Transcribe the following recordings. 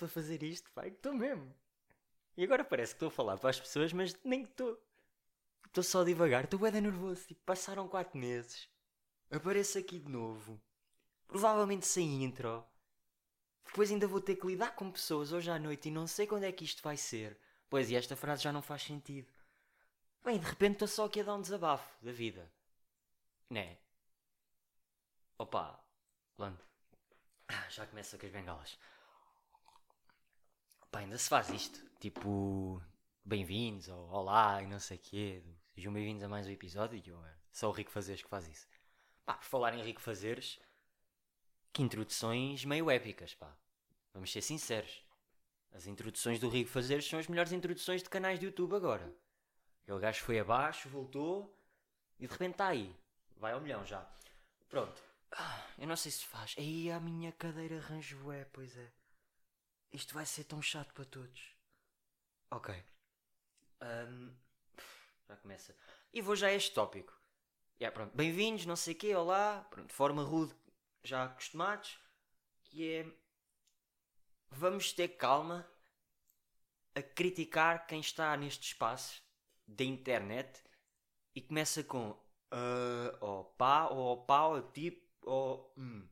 para fazer isto, pá. Estou mesmo. E agora parece que estou a falar para as pessoas, mas nem estou. Estou só devagar, estou boeda nervoso. Tipo, passaram 4 meses. Apareço aqui de novo. Provavelmente sem intro. Depois ainda vou ter que lidar com pessoas hoje à noite e não sei quando é que isto vai ser. Pois, e esta frase já não faz sentido. Bem, de repente estou só aqui a dar um desabafo da vida. Né? Opa, Lando. Já começa com as bengalas. Pá, ainda se faz isto. Tipo, bem-vindos, ou olá, e não sei o quê. Sejam bem-vindos a mais um episódio. Eu, é só o Rico Fazeres que faz isso. Pá, por falar em Rico Fazeres, que introduções meio épicas, pá. Vamos ser sinceros. As introduções do Rico Fazeres são as melhores introduções de canais de YouTube agora. Aquele gajo foi abaixo, voltou e de repente está aí. Vai ao milhão já. Pronto. Ah, eu não sei se faz. Aí a minha cadeira arranjo é, pois é. Isto vai ser tão chato para todos. Ok. Um, já começa. E vou já a este tópico. Yeah, pronto. Bem-vindos, não sei o quê, olá. Pronto, de forma rude, já acostumados. Que é. Vamos ter calma a criticar quem está neste espaço da internet e começa com uh, oh pá, pá, oh tipo, oh. Hum.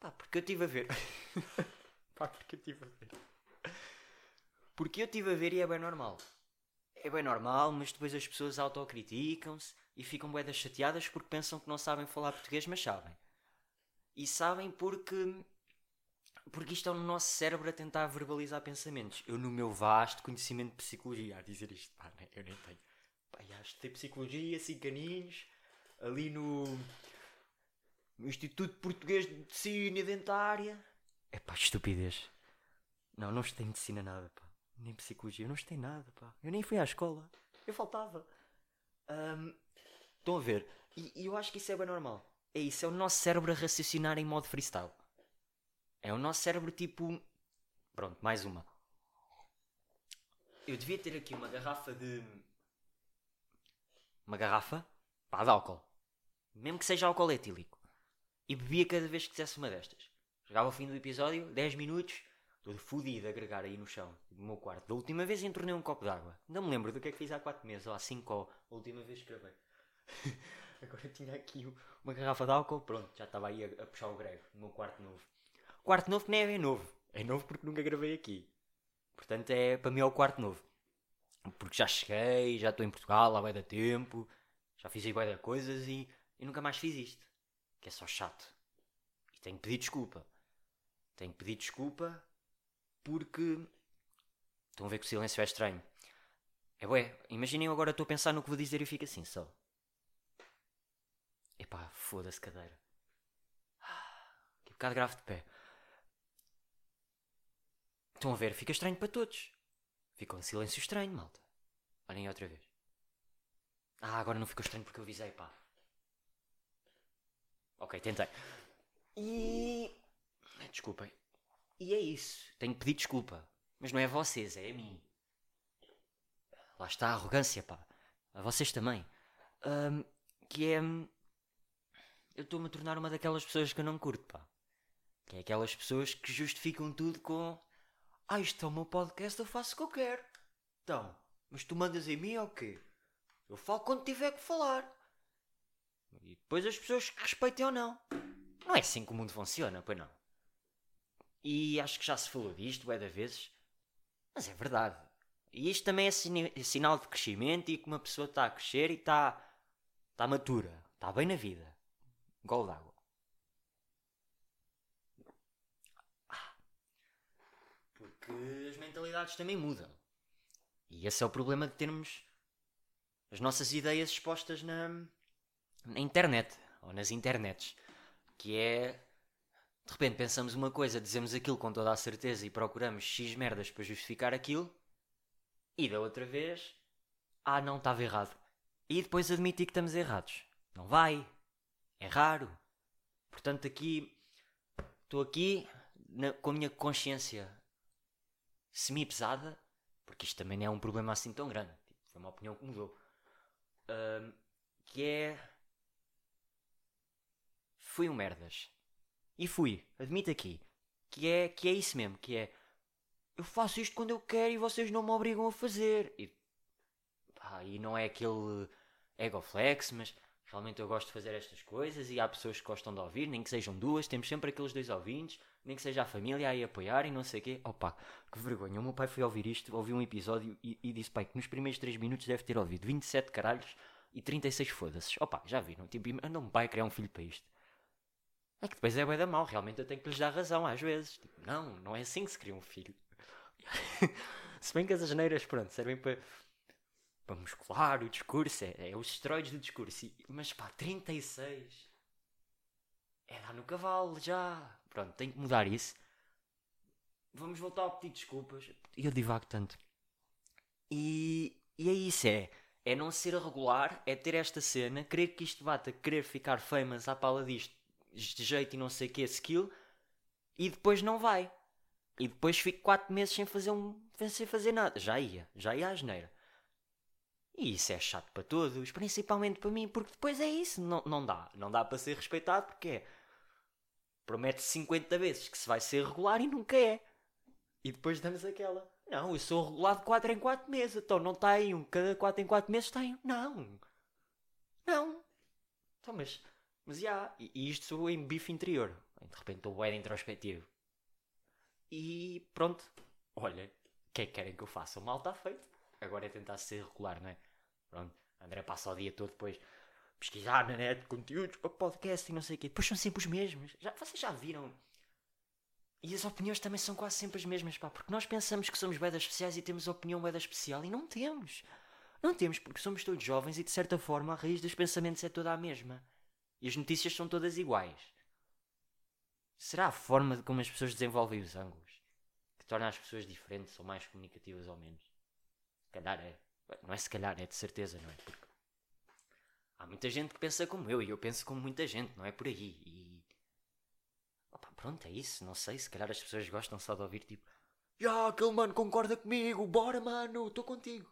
Pá, porque eu estive a ver. pá, porque eu estive a ver. Porque eu estive a ver e é bem normal. É bem normal, mas depois as pessoas autocriticam-se e ficam boedas chateadas porque pensam que não sabem falar português, mas sabem. E sabem porque. Porque isto é o nosso cérebro a tentar verbalizar pensamentos. Eu, no meu vasto conhecimento de psicologia, a dizer isto, pá, né? eu nem tenho. Pá, já estudei psicologia, cinco aninhos, ali no. no Instituto Português de Medicina Dentária. É pá, estupidez. Não, não estudei medicina nada, pá. Nem psicologia, eu não estudei nada, pá. Eu nem fui à escola. Eu faltava. Um, estão a ver? E, e eu acho que isso é bem normal. É isso, é o nosso cérebro a raciocinar em modo freestyle. É o nosso cérebro tipo. Pronto, mais uma. Eu devia ter aqui uma garrafa de. Uma garrafa? Pá, de álcool. Mesmo que seja álcool etílico. E bebia cada vez que quisesse uma destas. Chegava ao fim do episódio, 10 minutos, todo fodido a agregar aí no chão do meu quarto. Da última vez entornei um copo d'água. Não me lembro do que é que fiz há 4 meses, ou há 5, ou a última vez que gravei. Agora tinha aqui uma garrafa de álcool, pronto, já estava aí a, a puxar o grego no meu quarto novo. Quarto novo que nem é novo. É novo porque nunca gravei aqui. Portanto, é, para mim é o quarto novo. Porque já cheguei, já estou em Portugal há bem da tempo, já fiz aí bem coisas e, e nunca mais fiz isto. Que é só chato. E tenho que pedir desculpa. Tenho que pedir desculpa porque. Estão a ver que o silêncio é estranho. É bué, imaginem agora estou a pensar no que vou dizer e fico assim só. Epá, foda-se cadeira. Que bocado grave de pé. Estão a ver, fica estranho para todos. Ficou um silêncio estranho, malta. Olhem outra vez. Ah, agora não ficou estranho porque eu avisei, pá. Ok, tentei. E. Desculpem. E é isso. Tenho que pedir desculpa. Mas não é a vocês, é a mim. Lá está a arrogância, pá. A vocês também. Um, que é. Eu estou-me a tornar uma daquelas pessoas que eu não curto, pá. Que é aquelas pessoas que justificam tudo com. Ah, isto é o meu podcast, eu faço o que eu quero. Então, mas tu mandas em mim ou quê? Eu falo quando tiver que falar. E depois as pessoas que respeitem ou não. Não é assim que o mundo funciona, pois não. E acho que já se falou disto, é da vezes. Mas é verdade. E isto também é, é sinal de crescimento e que uma pessoa está a crescer e está, está matura. Está bem na vida. Gol d'água. Porque as mentalidades também mudam. E esse é o problema de termos as nossas ideias expostas na, na internet ou nas internets. Que é de repente pensamos uma coisa, dizemos aquilo com toda a certeza e procuramos X merdas para justificar aquilo, e da outra vez, ah, não, estava errado. E depois admitir que estamos errados. Não vai. É raro. Portanto, aqui, estou aqui na- com a minha consciência semi-pesada, porque isto também não é um problema assim tão grande. Tipo, foi uma opinião que mudou. Ahm, que é. Fui um merdas. E fui, admito aqui. que é, que é isso mesmo, que é eu faço isto quando eu quero e vocês não me obrigam a fazer. E, pá, e não é aquele ego flex, mas realmente eu gosto de fazer estas coisas e há pessoas que gostam de ouvir, nem que sejam duas, temos sempre aqueles dois ouvintes, nem que seja a família aí a apoiar e não sei o quê. Opa, que vergonha. O meu pai foi ouvir isto, ouviu um episódio e, e disse, pai, que nos primeiros 3 minutos deve ter ouvido 27 caralhos e 36 foda-se. Opa, já viram? Tipo, anda um pai criar um filho para isto. É que depois é bem da mal, realmente eu tenho que lhes dar razão às vezes. Tipo, não, não é assim que se cria um filho. se bem que as asneiras, pronto, servem para, para muscular o discurso, é, é os esteroides do discurso. E, mas pá, 36 é dar no cavalo já. Pronto, tenho que mudar isso. Vamos voltar a pedir desculpas. Eu divago tanto. E, e é isso, é. É não ser regular, é ter esta cena, querer que isto bata, querer ficar famous à pala disto, de jeito e não sei o que, skill, e depois não vai. E depois fico 4 meses sem fazer um. sem fazer nada. Já ia, já ia à geneira. E isso é chato para todos, principalmente para mim, porque depois é isso, não, não dá. Não dá para ser respeitado porque é. Promete 50 vezes que se vai ser regular e nunca é. E depois damos aquela. Não, eu sou regulado de 4 em 4 meses. Então não está aí um. Cada 4 em 4 meses tem um. Não. Não. Então, mas. Mas já. E, e isto sou em bife interior. De repente estou bem introspectivo. E pronto. Olha. O que é que querem que eu faça? O mal está feito. Agora é tentar ser regular, não é? Pronto. André passa o dia todo depois pesquisar na net conteúdos para podcast e não sei o quê. Depois são sempre os mesmos. Já, vocês já viram? E as opiniões também são quase sempre as mesmas, pá. Porque nós pensamos que somos bedas especiais e temos opinião beda especial e não temos. Não temos, porque somos todos jovens e de certa forma a raiz dos pensamentos é toda a mesma. E as notícias são todas iguais. Será a forma de como as pessoas desenvolvem os ângulos que torna as pessoas diferentes ou mais comunicativas ou menos? Se calhar é. Não é se calhar, é de certeza, não é? Porque há muita gente que pensa como eu e eu penso como muita gente, não é por aí. E Opa, pronto, é isso. Não sei, se calhar as pessoas gostam só de ouvir tipo Já, aquele mano concorda comigo, bora mano, estou contigo.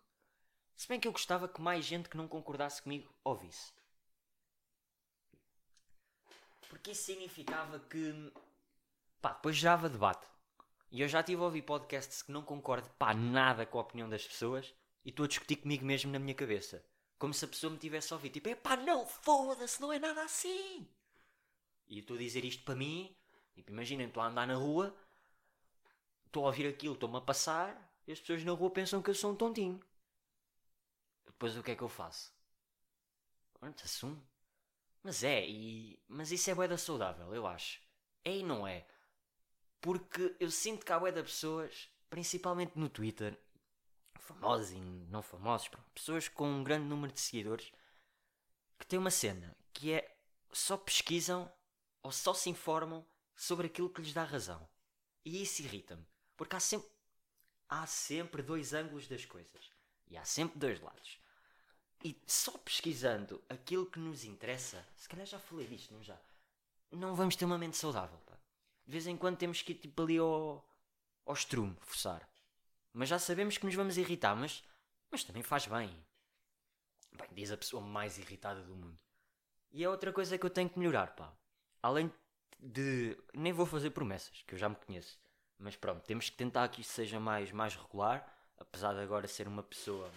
Se bem que eu gostava que mais gente que não concordasse comigo ouvisse. Porque isso significava que pá, depois gerava debate. E eu já tive a ouvir podcasts que não concordo pá, nada com a opinião das pessoas e estou a discutir comigo mesmo na minha cabeça. Como se a pessoa me tivesse a ouvir. Tipo, é pá, não, foda-se, não é nada assim. E eu estou a dizer isto para mim Tipo, imaginem, estou a andar na rua, estou a ouvir aquilo, estou-me a passar, e as pessoas na rua pensam que eu sou um tontinho. Depois o que é que eu faço? Pronto, assumo. Mas é, e... mas isso é boeda saudável, eu acho. É e não é. Porque eu sinto que há boeda pessoas, principalmente no Twitter, famosos e não famosos, pessoas com um grande número de seguidores, que têm uma cena que é só pesquisam ou só se informam sobre aquilo que lhes dá razão. E isso irrita-me, porque há sempre, há sempre dois ângulos das coisas e há sempre dois lados. E só pesquisando aquilo que nos interessa, se calhar já falei disto, não já? Não vamos ter uma mente saudável, pá. De vez em quando temos que ir tipo ali ao, ao estrume, forçar. Mas já sabemos que nos vamos irritar, mas, mas também faz bem. Bem, diz a pessoa mais irritada do mundo. E é outra coisa que eu tenho que melhorar, pá. Além de. Nem vou fazer promessas, que eu já me conheço. Mas pronto, temos que tentar que isto seja mais, mais regular, apesar de agora ser uma pessoa.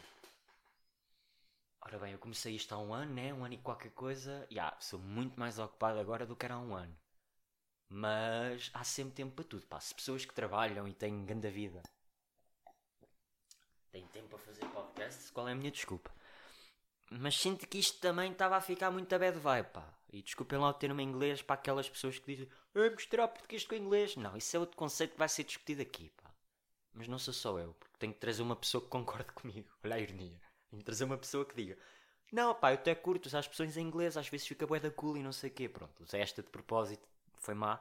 Ora bem, eu comecei isto há um ano, né? Um ano e qualquer coisa. E yeah, sou muito mais ocupado agora do que era há um ano. Mas há sempre tempo para tudo, pá. Se pessoas que trabalham e têm grande vida têm tempo para fazer podcasts, qual é a minha desculpa? Mas sinto que isto também estava a ficar muito a bad vibe, pá. E desculpem lá o termo em inglês para aquelas pessoas que dizem é misturar português com inglês. Não, isso é outro conceito que vai ser discutido aqui, pá. Mas não sou só eu, porque tenho que trazer uma pessoa que concorde comigo. Olha a ironia. Tenho trazer uma pessoa que diga não, pá, eu até curto usar expressões em inglês, às vezes fica bué da cool e não sei o quê. Pronto, usei esta de propósito, foi má.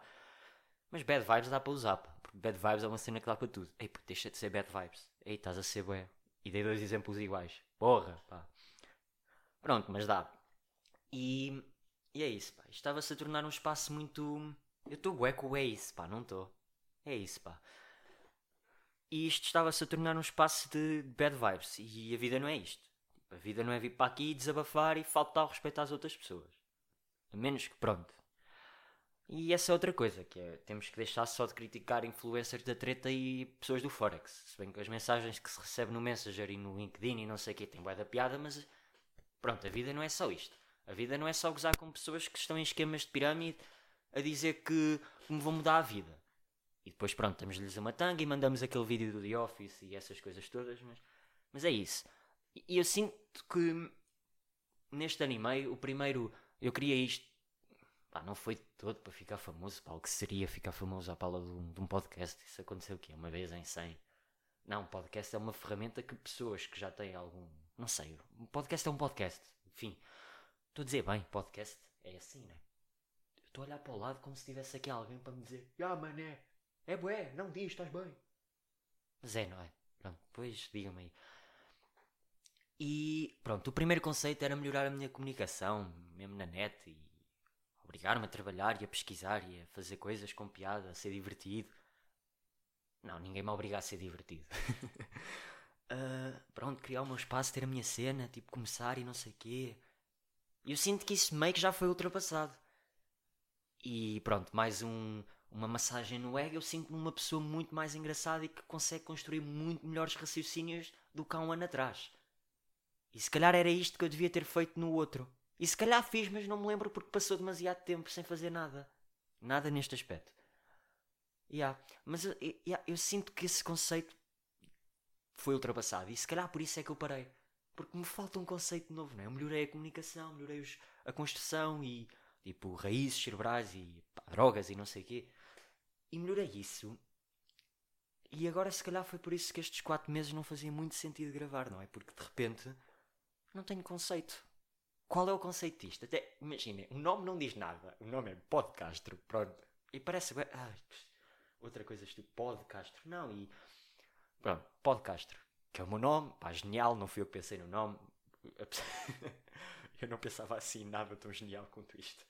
Mas bad vibes dá para usar, pá. Porque bad vibes é uma cena que dá para tudo. Ei, pô, deixa de ser bad vibes. Ei, estás a ser bué. E dei dois exemplos iguais. Porra, pá. Pronto, mas dá. E, e é isso, pá. Estava-se a tornar um espaço muito. Eu estou bué com o é isso, pá, não estou. É isso, pá. E isto estava-se a tornar um espaço de bad vibes. E a vida não é isto. A vida não é vir para aqui desabafar e faltar o respeito às outras pessoas. A menos que, pronto. E essa é outra coisa, que é, temos que deixar só de criticar influencers da treta e pessoas do Forex. Se bem que as mensagens que se recebe no Messenger e no LinkedIn e não sei o que tem bué da piada, mas pronto, a vida não é só isto. A vida não é só gozar com pessoas que estão em esquemas de pirâmide a dizer que me vão mudar a vida. E depois, pronto, damos-lhes uma tanga e mandamos aquele vídeo do The Office e essas coisas todas, mas, mas é isso. E eu sinto que neste anime, o primeiro, eu queria isto Pá, não foi todo para ficar famoso, pá, o que seria ficar famoso à pala de um, de um podcast? Isso aconteceu o quê? Uma vez em 100? Não, um podcast é uma ferramenta que pessoas que já têm algum. Não sei, um podcast é um podcast. Enfim, estou a dizer bem, podcast é assim, né? Estou a olhar para o lado como se tivesse aqui alguém para me dizer: Ah, mané, é bué, não diz, estás bem. Mas é, não é? Pronto, depois diga-me aí. E pronto, o primeiro conceito era melhorar a minha comunicação, mesmo na net e obrigar-me a trabalhar e a pesquisar e a fazer coisas com piada, a ser divertido. Não, ninguém me obriga a ser divertido. uh, pronto, criar o meu espaço, ter a minha cena, tipo, começar e não sei o quê. Eu sinto que isso meio que já foi ultrapassado. E pronto, mais um, uma massagem no ego, eu sinto-me uma pessoa muito mais engraçada e que consegue construir muito melhores raciocínios do que há um ano atrás. E se calhar era isto que eu devia ter feito no outro. E se calhar fiz, mas não me lembro porque passou demasiado tempo sem fazer nada. Nada neste aspecto. Yeah. Mas eu, yeah, eu sinto que esse conceito foi ultrapassado. E se calhar por isso é que eu parei. Porque me falta um conceito novo, não é? Eu melhorei a comunicação, melhorei os, a construção e tipo raízes cerebrais e pá, drogas e não sei o quê. E melhorei isso. E agora se calhar foi por isso que estes 4 meses não fazia muito sentido gravar, não é? Porque de repente não tenho conceito. Qual é o conceito disto? Até, imaginem, o nome não diz nada. O nome é Podcastro, pronto. E parece. Ah, outra coisa estúpida. Podcastro. Não, e. Pronto, Podcastro. Que é o meu nome. Pá, genial. Não fui eu que pensei no nome. eu não pensava assim nada tão genial quanto isto.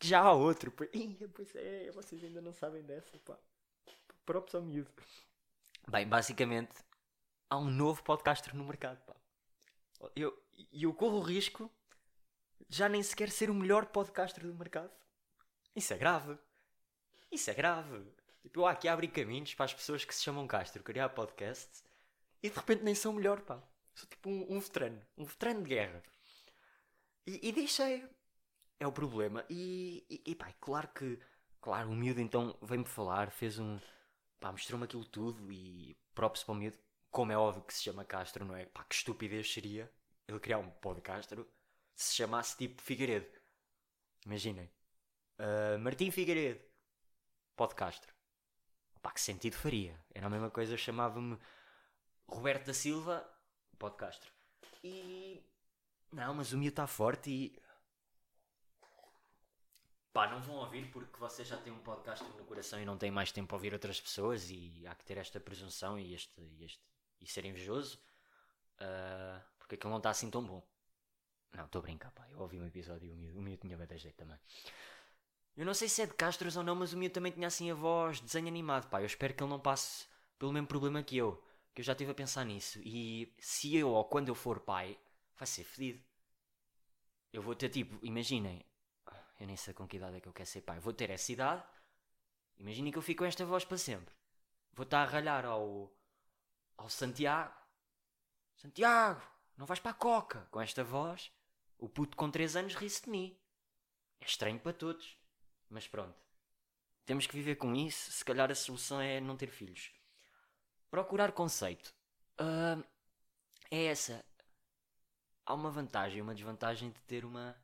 Já outro. Pois, pois é, vocês ainda não sabem dessa, pá. Props ao miúdo. Bem, basicamente, há um novo podcaster no mercado, pá. Eu, eu corro o risco já nem sequer ser o melhor podcaster do mercado. Isso é grave. Isso é grave. Tipo, eu aqui abro caminhos para as pessoas que se chamam Castro criar podcasts e de repente nem são melhor, pá. Sou tipo um, um veterano. Um veterano de guerra. E, e deixei. É o problema. E, e, e pá, claro que. Claro, o miúdo então veio-me falar, fez um. Pá, mostrou-me aquilo tudo e próprio para o miúdo. Como é óbvio que se chama Castro, não é? Pá, que estupidez seria ele criar um podcastro se chamasse tipo Figueiredo. Imaginem. Uh, Martim Figueiredo. Podcastro. Pá, que sentido faria? Era a mesma coisa, chamava-me Roberto da Silva, podcastro. E. Não, mas o meu está forte e. Pá, não vão ouvir porque vocês já têm um podcast no coração e não têm mais tempo a ouvir outras pessoas e há que ter esta presunção e este. E, este, e ser invejoso. Uh, porque aquilo não está assim tão bom. Não, estou a brincar, pá. Eu ouvi um episódio e o Mio tinha bem jeito também. Eu não sei se é de Castros ou não, mas o Mio também tinha assim a voz de desenho animado, pá. Eu espero que ele não passe pelo mesmo problema que eu. Que eu já estive a pensar nisso. E se eu ou quando eu for pai, vai ser fedido. Eu vou ter tipo, imaginem. Eu nem sei com que idade é que eu quero ser pai. Vou ter essa idade. Imaginem que eu fico com esta voz para sempre. Vou estar a ralhar ao. ao Santiago. Santiago, não vais para a coca com esta voz. O puto com 3 anos ri-se de mim. É estranho para todos. Mas pronto. Temos que viver com isso. Se calhar a solução é não ter filhos. Procurar conceito. Uh, é essa. Há uma vantagem e uma desvantagem de ter uma,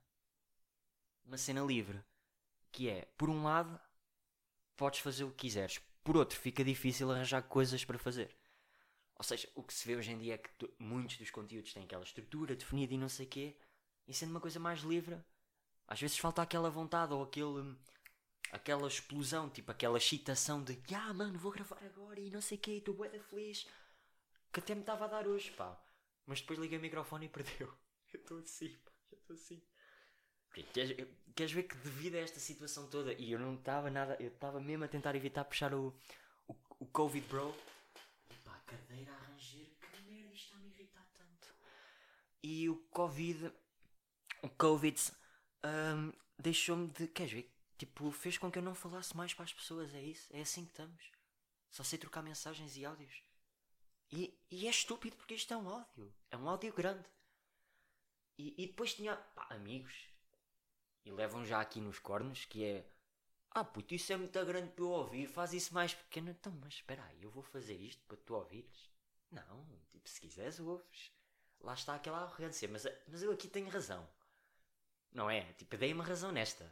uma cena livre. Que é, por um lado, podes fazer o que quiseres. Por outro, fica difícil arranjar coisas para fazer. Ou seja, o que se vê hoje em dia é que muitos dos conteúdos têm aquela estrutura definida e não sei o quê. E sendo uma coisa mais livre, às vezes falta aquela vontade ou aquele, aquela explosão, tipo aquela excitação de ah mano, vou gravar agora e não sei o quê, estou bué feliz. Que até me estava a dar hoje, pá. Mas depois liguei o microfone e perdeu. Eu estou assim, pá, eu estou assim. Queres, queres ver que devido a esta situação toda, e eu não estava nada, eu estava mesmo a tentar evitar puxar o, o, o Covid Bro. Pá, cadeira a ranger, que merda, isto está a me irritar tanto. E o Covid o Covid um, deixou-me de. Queres ver? tipo, fez com que eu não falasse mais para as pessoas. É isso? É assim que estamos. Só sei trocar mensagens e áudios. E, e é estúpido porque isto é um áudio. É um áudio grande. E, e depois tinha pá, amigos. E levam já aqui nos cornos que é. Ah puto, isso é muito grande para eu ouvir. Faz isso mais pequeno. Então, mas espera aí, eu vou fazer isto para tu ouvires? Não, tipo, se quiseres ouves. Lá está aquela arrogância. Mas, mas eu aqui tenho razão. Não é? Tipo, dei uma razão nesta.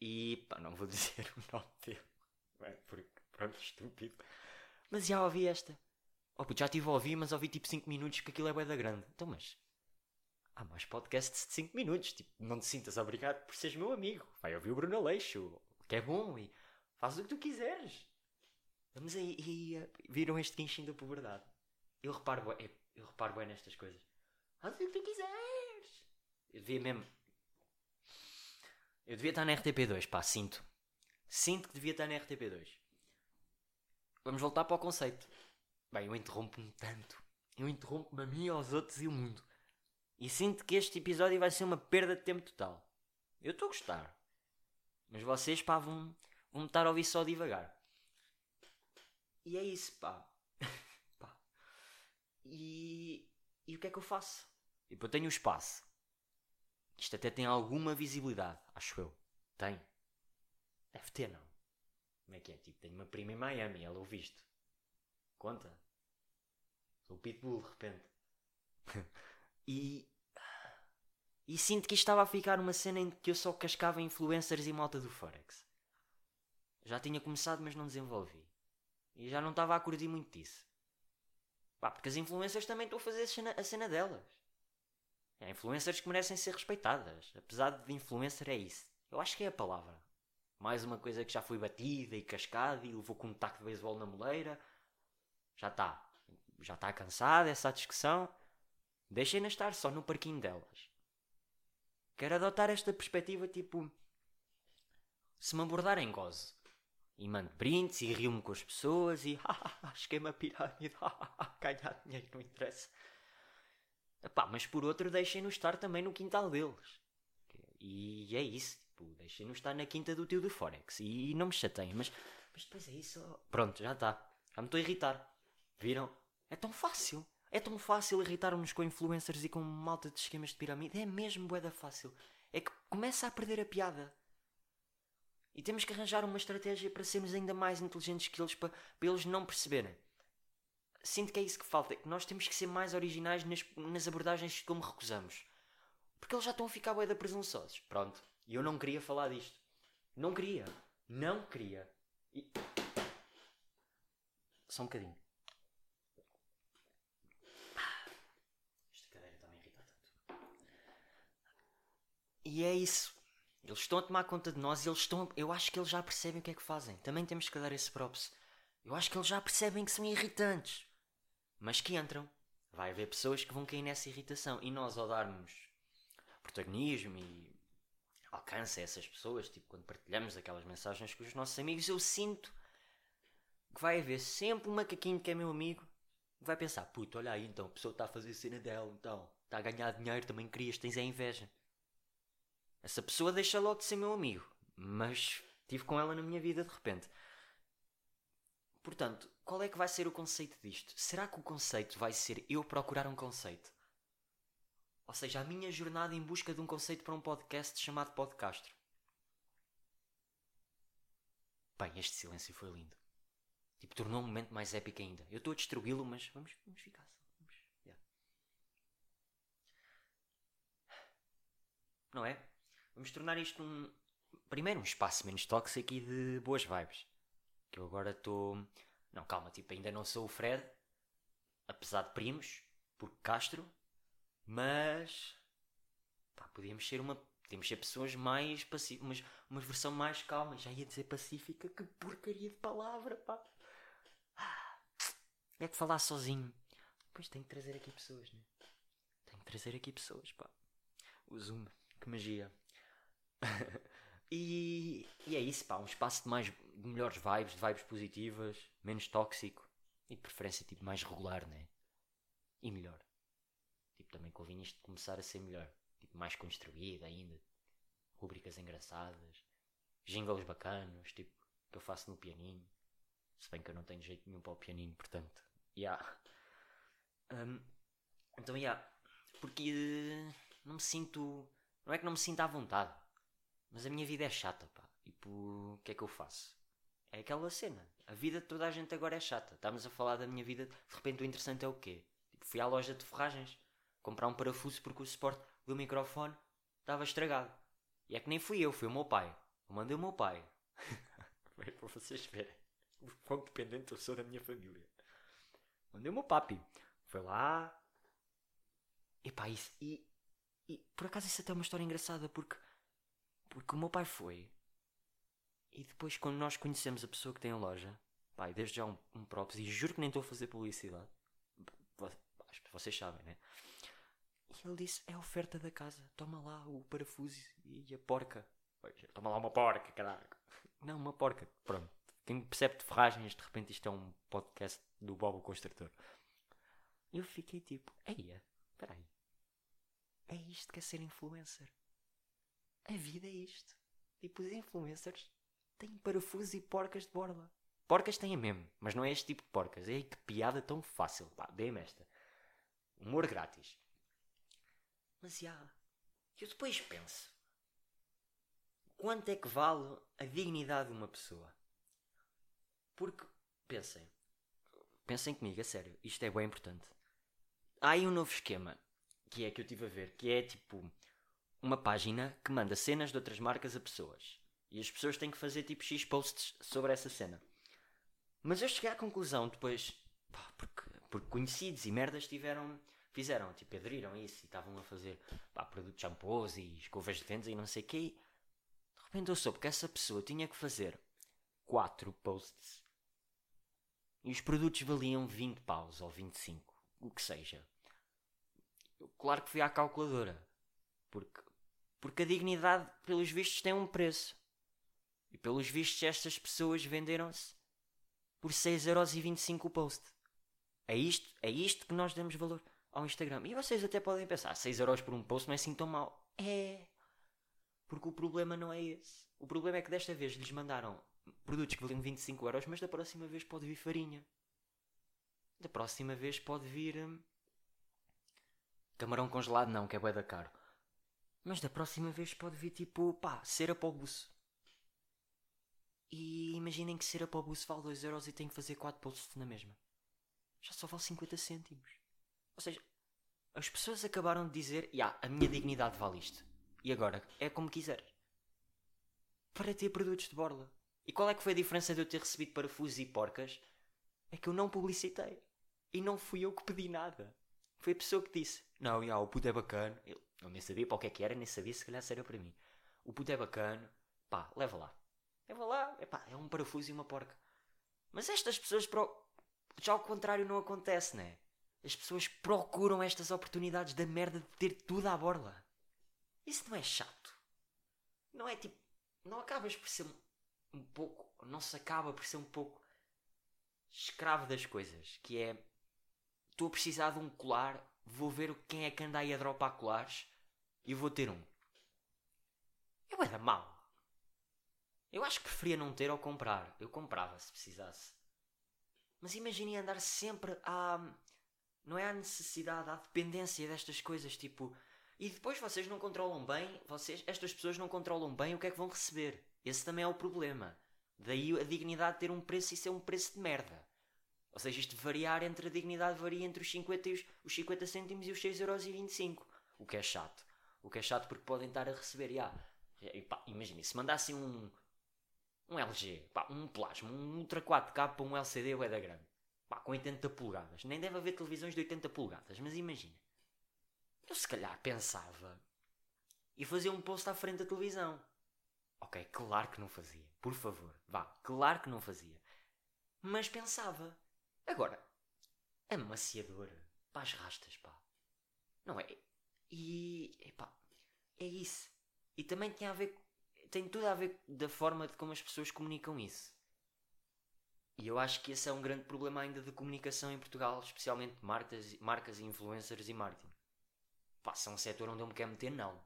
E pá, não vou dizer o nome dele. É porque, pronto, estúpido. Mas já ouvi esta. Oh, puto, já estive a ouvir, mas ouvi tipo 5 minutos que aquilo é bué da grande. Então, mas. Há mais podcasts de 5 minutos. Tipo, não te sintas obrigado por seres meu amigo. Vai ouvir o Bruno Aleixo, que é bom e faz o que tu quiseres. Vamos aí. E, uh, viram este guinchinho da puberdade? Eu reparo, bué, eu reparo bem nestas coisas. Faz o que tu quiseres. Eu devia mesmo. Eu devia estar na RTP2, pá, sinto. Sinto que devia estar na RTP2. Vamos voltar para o conceito. Bem, eu interrompo-me tanto. Eu interrompo-me a mim, aos outros e o mundo. E sinto que este episódio vai ser uma perda de tempo total. Eu estou a gostar. Mas vocês, pá, vão, vão estar a ouvir só devagar. E é isso, pá. pá. E, e o que é que eu faço? Tipo, eu tenho o espaço. Isto até tem alguma visibilidade, acho eu. Tem. Deve ter, não. Como é que é? Tipo, tenho uma prima em Miami, ela ouve isto. Conta. Sou o Pitbull, de repente. e. E sinto que isto estava a ficar uma cena em que eu só cascava influencers e malta do Forex. Já tinha começado, mas não desenvolvi. E já não estava a curtir muito disso. Pá, porque as influencers também estão a fazer a cena, a cena delas. Há influencers que merecem ser respeitadas. Apesar de influencer é isso. Eu acho que é a palavra. Mais uma coisa que já foi batida e cascada e levou com um taco de beisebol na moleira. Já está. Já está cansada essa discussão. Deixem-na estar só no parquinho delas. Quero adotar esta perspectiva tipo. Se me abordarem, gozo. E mando prints e rio-me com as pessoas e. Esquema pirâmide. Ganhar dinheiro não interessa. Epá, mas por outro, deixem-nos estar também no quintal deles. E é isso, tipo, deixem-nos estar na quinta do tio do Forex. E não me chateiem, mas, mas depois é isso. Pronto, já está. Já me estou a irritar. Viram? É tão fácil. É tão fácil irritar-nos com influencers e com malta de esquemas de pirâmide. É mesmo boeda fácil. É que começa a perder a piada. E temos que arranjar uma estratégia para sermos ainda mais inteligentes que eles, para, para eles não perceberem sinto que é isso que falta, é que nós temos que ser mais originais nas, nas abordagens de como recusamos. Porque eles já estão a ficar bué da presunçosos. Pronto. E eu não queria falar disto. Não queria. Não queria. E... Só um bocadinho. Esta cadeira está a me irritar tanto. E é isso. Eles estão a tomar conta de nós e eles estão. Eu acho que eles já percebem o que é que fazem. Também temos que dar esse props. Eu acho que eles já percebem que são irritantes mas que entram. Vai haver pessoas que vão cair nessa irritação e nós, ao darmos protagonismo e alcance a essas pessoas, tipo quando partilhamos aquelas mensagens com os nossos amigos, eu sinto que vai haver sempre um macaquinho que é meu amigo que vai pensar: puto, olha aí, então a pessoa está a fazer cena dela, então está a ganhar dinheiro, também querias, tens a inveja. Essa pessoa deixa logo de ser meu amigo, mas tive com ela na minha vida de repente. Portanto, qual é que vai ser o conceito disto? Será que o conceito vai ser eu procurar um conceito? Ou seja, a minha jornada em busca de um conceito para um podcast chamado Podcastro. Bem, este silêncio foi lindo. Tipo, tornou um momento mais épico ainda. Eu estou a destruí-lo, mas vamos, vamos ficar só. Vamos, yeah. Não é? Vamos tornar isto um. Primeiro, um espaço menos tóxico e de boas vibes. Que eu agora estou. Não, calma, tipo, ainda não sou o Fred, apesar de primos, por Castro, mas. Pá, podíamos ser uma. Podíamos ser pessoas mais pacíficas, uma versão mais calma. Já ia dizer pacífica, que porcaria de palavra, pá. É de falar sozinho. Depois tenho que trazer aqui pessoas, né? Tenho que trazer aqui pessoas, pá. O Zoom, que magia. e, e é isso, pá. Um espaço de mais de melhores vibes, de vibes positivas, menos tóxico e de preferência tipo mais regular, né? E melhor. Tipo, também convinha isto começar a ser melhor. Tipo, mais construído ainda. Rubricas engraçadas. jingles bacanos, tipo, que eu faço no pianinho. Se bem que eu não tenho jeito nenhum para o pianinho, portanto, yeah. Um, então, yeah, porque uh, não me sinto. Não é que não me sinto à vontade, mas a minha vida é chata, pá. Tipo, o que é que eu faço? É aquela cena. A vida de toda a gente agora é chata. Estamos a falar da minha vida, de repente o interessante é o quê? Tipo, fui à loja de ferragens comprar um parafuso porque o suporte do microfone estava estragado. E é que nem fui eu, foi o meu pai. Eu mandei o meu pai. Foi para vocês verem o quão dependente eu sou da minha família. Mandei o meu papi. Foi lá. E pá, isso. E, e por acaso isso até é uma história engraçada porque. Porque o meu pai foi. E depois, quando nós conhecemos a pessoa que tem a loja, pá, desde já um, um e juro que nem estou a fazer publicidade. Vocês sabem, né? E ele disse: É a oferta da casa, toma lá o parafuso e a porca. Toma lá uma porca, caralho. Não, uma porca. Pronto. Quem percebe de ferragens, de repente isto é um podcast do Bob o Construtor. Eu fiquei tipo: Eia, peraí. É isto que é ser influencer. A vida é isto. Tipo, os influencers têm parafusos e porcas de borla. Porcas têm mesmo, mas não é este tipo de porcas. É que piada tão fácil. Pá, dê-me esta. Humor grátis. Mas já. Eu depois penso. Quanto é que vale a dignidade de uma pessoa? Porque, pensem. Pensem comigo, a sério. Isto é bem importante. Há aí um novo esquema. Que é que eu estive a ver. Que é tipo. Uma página que manda cenas de outras marcas a pessoas. E as pessoas têm que fazer tipo X posts sobre essa cena. Mas eu cheguei à conclusão depois. Pá, porque, porque conhecidos e merdas tiveram fizeram, tipo, aderiram isso e estavam a fazer pá, produtos shampoos e escovas de dentes e não sei o quê. De repente eu soube que essa pessoa tinha que fazer 4 posts e os produtos valiam 20 paus ou 25, o que seja. Claro que fui à calculadora, porque, porque a dignidade, pelos vistos, tem um preço. E pelos vistos, estas pessoas venderam-se por 6,25€ o post. É isto, é isto que nós damos valor ao Instagram. E vocês até podem pensar, 6 euros por um post não é assim tão mal. É. Porque o problema não é esse. O problema é que desta vez lhes mandaram produtos que valiam 25 euros, mas da próxima vez pode vir farinha. Da próxima vez pode vir. Hum, camarão congelado, não, que é bué da caro. Mas da próxima vez pode vir tipo, pá, cera para o buço. E imaginem que cera para o buço vale 2 euros e tem que fazer 4 posts na mesma. Já só vale 50 cêntimos. Ou seja, as pessoas acabaram de dizer: yeah, a minha dignidade vale isto. E agora, é como quiseres. Para ter produtos de borla. E qual é que foi a diferença de eu ter recebido parafusos e porcas? É que eu não publicitei. E não fui eu que pedi nada. Foi a pessoa que disse: Não, yeah, o puto é bacana. Eu, eu nem sabia para o que é que era, nem sabia se calhar seria para mim. O puto é bacana. Pá, leva lá. Leva lá. Epá, é um parafuso e uma porca. Mas estas pessoas, pro... já ao contrário, não acontece, né? As pessoas procuram estas oportunidades da merda de ter tudo à borla. Isso não é chato. Não é tipo. Não acabas por ser um pouco. Não se acaba por ser um pouco escravo das coisas. Que é. Estou a precisar de um colar. Vou ver quem é que anda aí a dropar colares. E vou ter um. Eu era mal. Eu acho que preferia não ter ou comprar. Eu comprava se precisasse. Mas imaginem andar sempre a não é a necessidade, a dependência destas coisas, tipo. E depois vocês não controlam bem, vocês, estas pessoas não controlam bem o que é que vão receber. Esse também é o problema. Daí a dignidade ter um preço e ser um preço de merda. Ou seja, isto variar entre a dignidade varia entre os 50, e os, os 50 cêntimos e os 6,25€. O que é chato. O que é chato porque podem estar a receber. Yeah. Imaginem, se mandassem um, um LG, pá, um plasma, um Ultra 4K para um LCD é da grande pá, com 80 polegadas. Nem deve haver televisões de 80 polegadas, mas imagina. Eu se calhar pensava e fazia um post à frente da televisão. Ok, claro que não fazia. Por favor, vá, claro que não fazia. Mas pensava. Agora, amaciador para as rastas, pá. Não é? E, epá, é isso. E também tem a ver, tem tudo a ver da forma de como as pessoas comunicam isso. E eu acho que esse é um grande problema ainda de comunicação em Portugal, especialmente marcas, marcas influencers e marketing. Pá, é um setor onde eu me quero meter, não.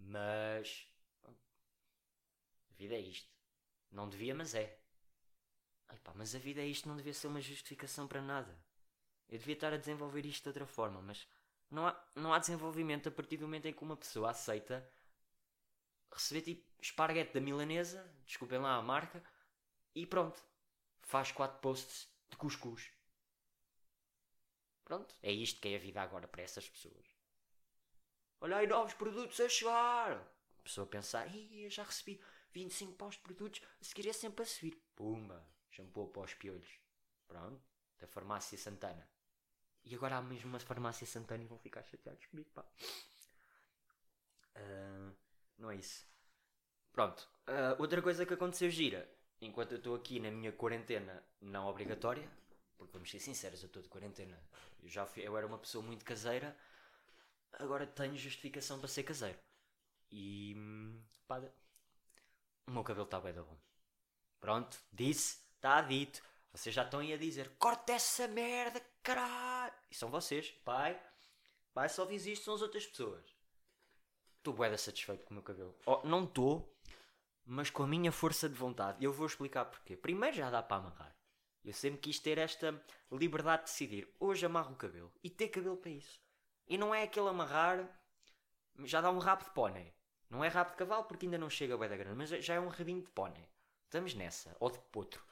Mas. A vida é isto. Não devia, mas é. Ai pá, mas a vida é isto, não devia ser uma justificação para nada. Eu devia estar a desenvolver isto de outra forma, mas não há, não há desenvolvimento a partir do momento em que uma pessoa aceita receber tipo esparguete da milanesa, desculpem lá a marca, e pronto. Faz quatro posts de cuscuz. Pronto, é isto que é a vida agora para essas pessoas. Olha aí novos produtos a chegar. A pessoa pensar, eu já recebi 25 paus de produtos, a seguir é sempre a subir. Pumba, shampoo para os piolhos. Pronto, da farmácia Santana. E agora há mesmo uma farmácia Santana e vão ficar chateados comigo, pá. Uh, não é isso. Pronto. Uh, outra coisa que aconteceu gira. Enquanto eu estou aqui na minha quarentena não obrigatória, porque vamos ser sinceros, eu estou de quarentena. Eu, já fui, eu era uma pessoa muito caseira, agora tenho justificação para ser caseiro. E. pá, o meu cabelo está bem da bom. Pronto, disse, está dito. Vocês já estão aí a dizer: corta essa merda, caralho! E são vocês, pai. Pai só diz isto, são as outras pessoas. Estou bué satisfeito com o meu cabelo. Oh, não estou, mas com a minha força de vontade. Eu vou explicar porquê. Primeiro já dá para amarrar. Eu sempre quis ter esta liberdade de decidir. Hoje amarro o cabelo. E ter cabelo para isso. E não é aquele amarrar. Já dá um rabo de pônei. Não é rabo de cavalo porque ainda não chega a da grande. Mas já é um rabinho de pônei. Estamos nessa. Ou de potro.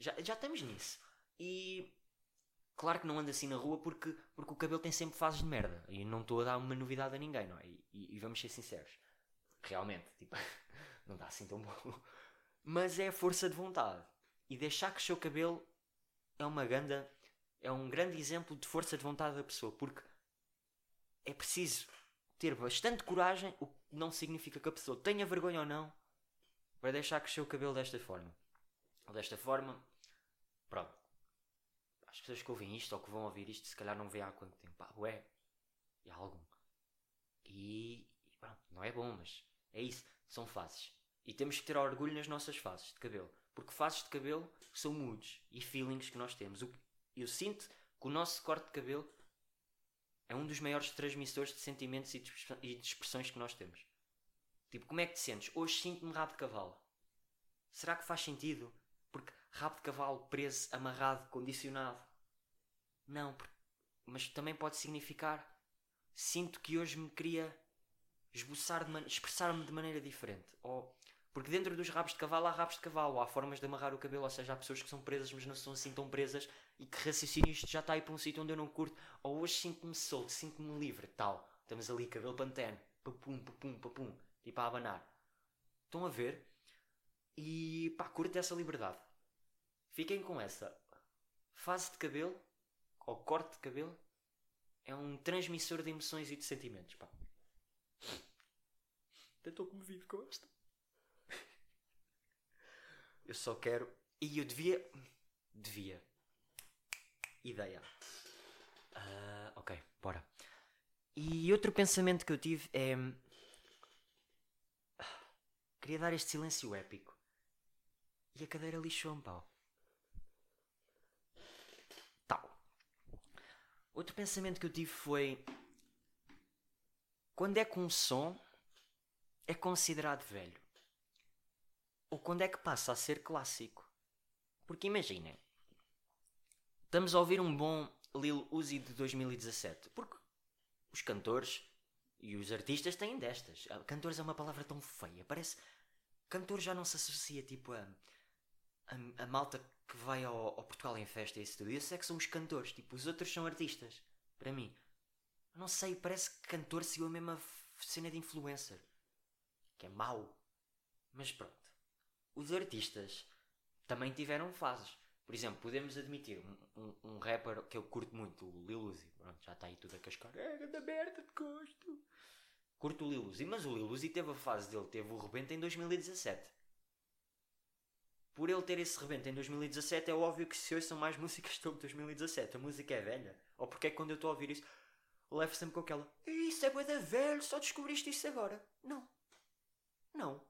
Já, já estamos nisso. E Claro que não ando assim na rua porque, porque o cabelo tem sempre fases de merda. E não estou a dar uma novidade a ninguém, não é? E, e, e vamos ser sinceros. Realmente, tipo, não está assim tão bom. Mas é a força de vontade. E deixar que o cabelo é uma ganda, é um grande exemplo de força de vontade da pessoa. Porque é preciso ter bastante coragem, o que não significa que a pessoa tenha vergonha ou não, para deixar crescer o cabelo desta forma. Desta forma, pronto as pessoas que ouvem isto ou que vão ouvir isto, se calhar não vê há quanto tempo. Ah, ué, e há algum. E, e pronto, não é bom, mas é isso, são fases. E temos que ter orgulho nas nossas fases de cabelo. Porque fases de cabelo são moods e feelings que nós temos. Eu sinto que o nosso corte de cabelo é um dos maiores transmissores de sentimentos e de expressões que nós temos. Tipo, como é que te sentes? Hoje sinto-me rabo de cavalo. Será que faz sentido? Porque rabo de cavalo preso, amarrado, condicionado. Não, mas também pode significar sinto que hoje me queria esboçar, expressar-me de maneira diferente. Ou porque dentro dos rabos de cavalo há rabos de cavalo, há formas de amarrar o cabelo, ou seja, há pessoas que são presas, mas não são assim tão presas e que raciocínio isto já está aí para um sítio onde eu não curto. Ou hoje sinto-me solto, sinto-me livre, tal. Estamos ali, cabelo pantene, papum, papum, papum, tipo a abanar. Estão a ver? E pá, curto essa liberdade. Fiquem com essa. Fase de cabelo, ou corte de cabelo, é um transmissor de emoções e de sentimentos, pá. Até estou comovido com esta. Eu só quero. E eu devia. Devia. Ideia. Uh, ok, bora. E outro pensamento que eu tive é. Queria dar este silêncio épico. E a cadeira lixou-me, pau. Outro pensamento que eu tive foi: quando é que um som é considerado velho? Ou quando é que passa a ser clássico? Porque imaginem, estamos a ouvir um bom Lil Uzi de 2017. Porque os cantores e os artistas têm destas. Ah, cantores é uma palavra tão feia. Parece. Cantor já não se associa tipo a. a, a malta que vai ao, ao Portugal em festa e isso tudo. Esses é que são os cantores. Tipo, os outros são artistas. Para mim. Não sei, parece que cantor seguiu a mesma cena de influencer. Que é mau. Mas pronto. Os artistas também tiveram fases. Por exemplo, podemos admitir um, um, um rapper que eu curto muito, o Lil Uzi. Pronto, já está aí tudo a cascar. É, da merda de gosto. Curto o Lil Uzi. Mas o Lil Uzi teve a fase dele, teve o rebento em 2017 por ele ter esse rebento em 2017, é óbvio que se são mais músicas de 2017, a música é velha. Ou porque é que quando eu estou a ouvir isso, levo sempre com aquela Isso é boeda velho, só descobriste isso agora. Não. Não.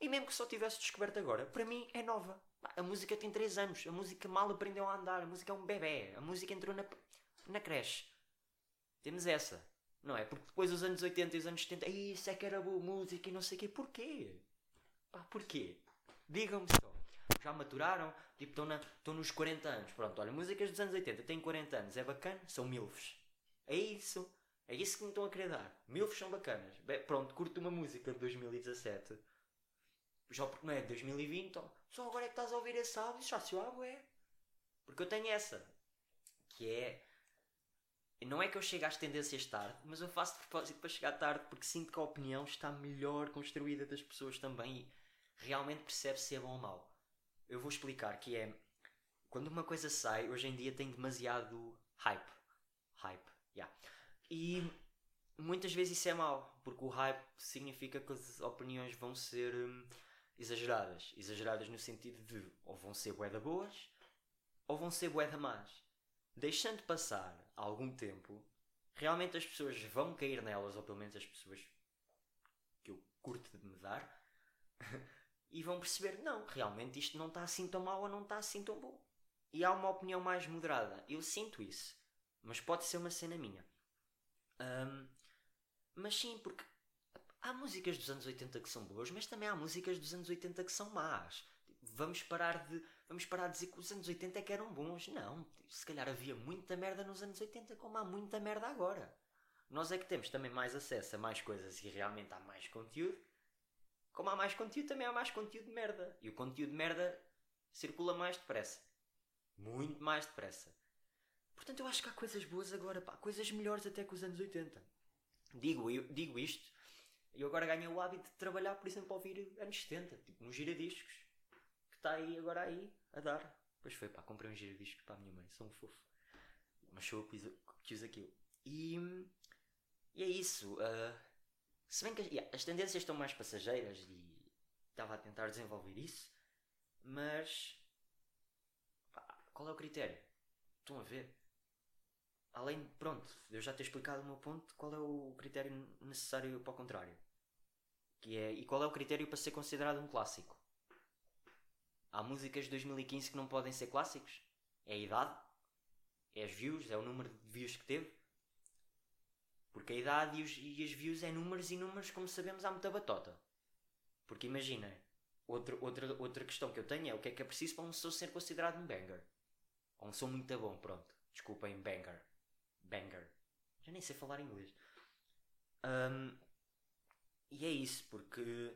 E mesmo que só tivesse descoberto agora, para mim é nova. A música tem 3 anos, a música mal aprendeu a andar, a música é um bebê, a música entrou na, na creche. Temos essa. Não é? Porque depois dos anos 80 e os anos 70, isso é que era boa música e não sei o quê. Porquê? Pá, porquê? Digam-me só. Já maturaram? Tipo, estão, na, estão nos 40 anos. Pronto, olha, músicas dos anos 80 têm 40 anos. É bacana? São milfs. É isso. É isso que me estão a querer dar. Milfs são bacanas. Bem, pronto, curto uma música de 2017. Já porque não é de 2020. Então, só agora é que estás a ouvir esse álbum. Já se o é. Porque eu tenho essa. Que é não é que eu chegue às tendências tarde, mas eu faço de propósito para chegar tarde porque sinto que a opinião está melhor construída das pessoas também e realmente percebe se é bom ou mau. Eu vou explicar que é quando uma coisa sai, hoje em dia tem demasiado hype. Hype, yeah. E muitas vezes isso é mau, porque o hype significa que as opiniões vão ser hum, exageradas. Exageradas no sentido de ou vão ser bué boas ou vão ser bué más deixando passar algum tempo, realmente as pessoas vão cair nelas, ou pelo menos as pessoas que eu curto de me dar, e vão perceber: não, realmente isto não está assim tão mal ou não está assim tão bom. E há uma opinião mais moderada. Eu sinto isso, mas pode ser uma cena minha. Um, mas sim, porque há músicas dos anos 80 que são boas, mas também há músicas dos anos 80 que são más. Vamos parar de vamos parar de dizer que os anos 80 é que eram bons. Não, se calhar havia muita merda nos anos 80 como há muita merda agora. Nós é que temos também mais acesso a mais coisas e realmente há mais conteúdo. Como há mais conteúdo, também há mais conteúdo de merda. E o conteúdo de merda circula mais depressa. Muito mais depressa. Portanto, eu acho que há coisas boas agora, pá, coisas melhores até que os anos 80. Digo, eu, digo isto, e eu agora ganhei o hábito de trabalhar, por exemplo, a ouvir anos 70, tipo nos giradiscos está aí agora aí a dar. Pois foi, pá, comprei um giradiscos para a minha mãe, sou um fofo. Mas sou eu que quis aquilo. E, e é isso. Uh, se bem que yeah, as tendências estão mais passageiras e estava a tentar desenvolver isso, mas pá, qual é o critério? Estão a ver? Além, pronto, eu já ter explicado o meu ponto, qual é o critério necessário para o contrário? Que é, e qual é o critério para ser considerado um clássico? Há músicas de 2015 que não podem ser clássicos? É a idade? É as views? É o número de views que teve? Porque a idade e, os, e as views é números e números, como sabemos, há muita batota. Porque imagina, outra, outra, outra questão que eu tenho é o que é que é preciso para um som ser considerado um banger? Ou um som muito bom, pronto. Desculpem, banger. Banger. Já nem sei falar inglês. Um, e é isso, porque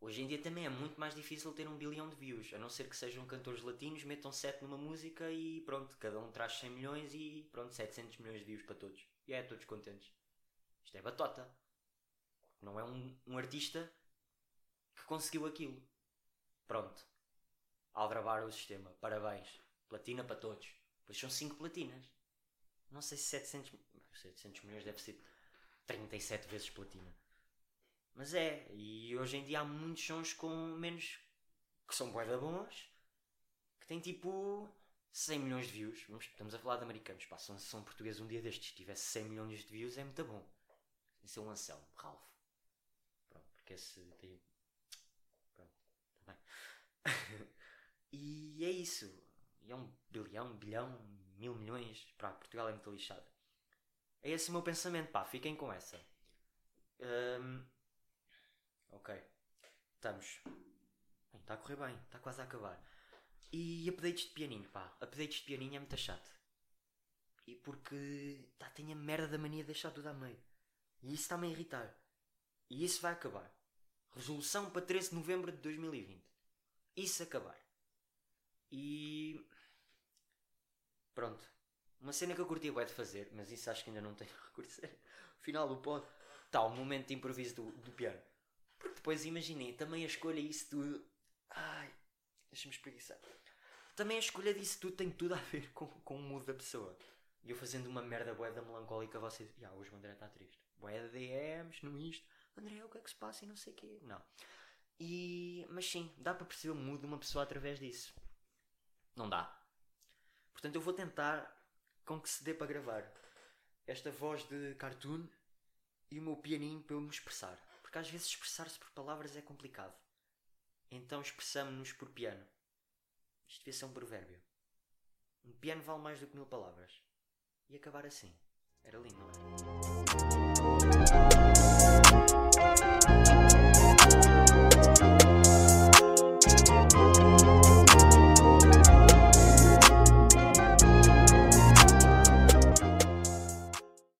Hoje em dia também é muito mais difícil ter um bilhão de views, a não ser que sejam cantores latinos, metam 7 numa música e pronto, cada um traz 100 milhões e pronto, 700 milhões de views para todos. E é, todos contentes. Isto é batota. Não é um, um artista que conseguiu aquilo. Pronto. Aldrabar o sistema. Parabéns. Platina para todos. Pois são 5 platinas. Não sei se 700, 700 milhões deve ser 37 vezes platina. Mas é, e hoje em dia há muitos sons com menos. que são boeda bons, que têm tipo 100 milhões de views. Estamos a falar de americanos, pá, se um português um dia destes tivesse 100 milhões de views é muito bom. Isso é um Anselmo, Ralph. Pronto, porque esse tem. Pronto, tá bem. e é isso. E é um bilhão, bilhão, mil milhões. Pá, Portugal é muito lixado. É esse o meu pensamento, pá, fiquem com essa. Um, Ok. Estamos. Está a correr bem, está quase a acabar. E updates de pianinho, pá. Updates de pianinho é muito chato. E porque tá, tenho a merda da mania de deixar tudo a meio. E isso está-me a irritar. E isso vai acabar. Resolução para 13 de novembro de 2020. Isso acabar. E. Pronto. Uma cena que eu curti bem de fazer, mas isso acho que ainda não tenho recurso. Final do pod. Tá, o momento de improviso do, do piano. Porque depois imaginei também a escolha isso tudo. Ai, deixa-me espreguiçar. Também a escolha disso tudo tem tudo a ver com, com o mood da pessoa. E eu fazendo uma merda boeda melancólica, vocês. Ah, hoje o André está triste. Boeda DMs, no isto. André, o que é que se passa e não sei o quê. Não. E. Mas sim, dá para perceber o mood de uma pessoa através disso. Não dá. Portanto, eu vou tentar com que se dê para gravar esta voz de cartoon e o meu pianinho para eu me expressar. Porque às vezes expressar-se por palavras é complicado. Então expressamos-nos por piano. Isto devia ser um provérbio. Um piano vale mais do que mil palavras. E acabar assim. Era lindo, não é?